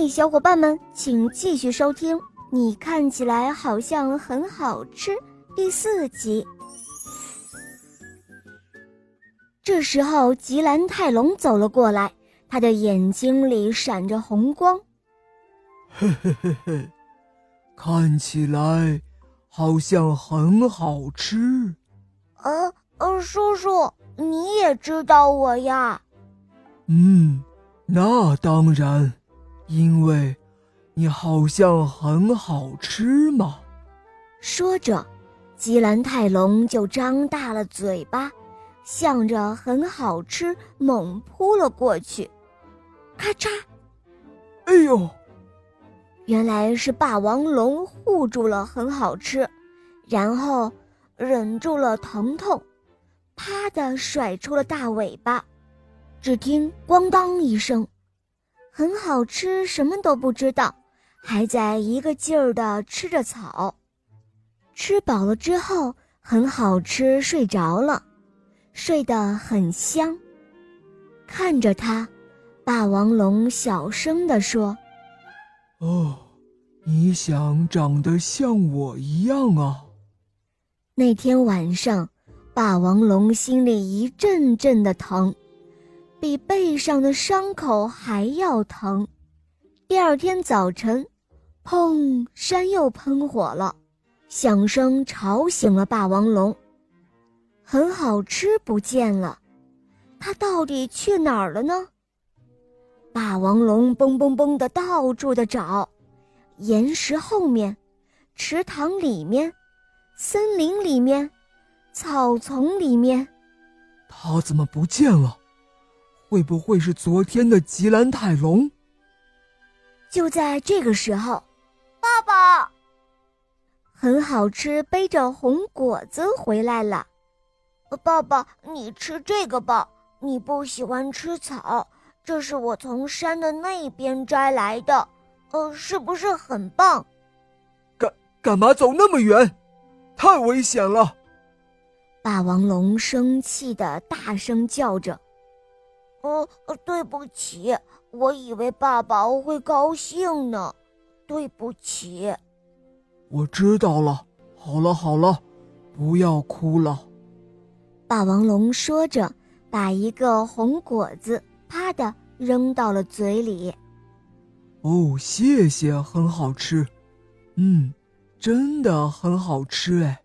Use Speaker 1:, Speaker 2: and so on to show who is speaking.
Speaker 1: 嘿，小伙伴们，请继续收听。你看起来好像很好吃。第四集。这时候，吉兰泰龙走了过来，他的眼睛里闪着红光。
Speaker 2: 嘿嘿嘿嘿，看起来好像很好吃。
Speaker 3: 呃呃，叔叔，你也知道我呀？
Speaker 2: 嗯，那当然。因为，你好像很好吃嘛。
Speaker 1: 说着，吉兰泰龙就张大了嘴巴，向着很好吃猛扑了过去。咔嚓！
Speaker 2: 哎呦！
Speaker 1: 原来是霸王龙护住了很好吃，然后忍住了疼痛，啪的甩出了大尾巴。只听“咣当”一声。很好吃，什么都不知道，还在一个劲儿的吃着草。吃饱了之后，很好吃，睡着了，睡得很香。看着他，霸王龙小声地说：“
Speaker 2: 哦，你想长得像我一样啊？”
Speaker 1: 那天晚上，霸王龙心里一阵阵的疼。比背上的伤口还要疼。第二天早晨，砰！山又喷火了，响声吵醒了霸王龙。很好吃不见了，它到底去哪儿了呢？霸王龙嘣嘣嘣的到处的找，岩石后面，池塘里面，森林里面，草丛里面，
Speaker 2: 它怎么不见了？会不会是昨天的吉兰泰龙？
Speaker 1: 就在这个时候，
Speaker 3: 爸爸，
Speaker 1: 很好吃，背着红果子回来了。
Speaker 3: 爸爸，你吃这个吧，你不喜欢吃草，这是我从山的那边摘来的，呃，是不是很棒？
Speaker 2: 干干嘛走那么远？太危险了！
Speaker 1: 霸王龙生气的大声叫着。
Speaker 3: 呃，对不起，我以为爸爸会高兴呢，对不起。
Speaker 2: 我知道了，好了好了，不要哭了。
Speaker 1: 霸王龙说着，把一个红果子啪的扔到了嘴里。
Speaker 2: 哦，谢谢，很好吃，嗯，真的很好吃哎。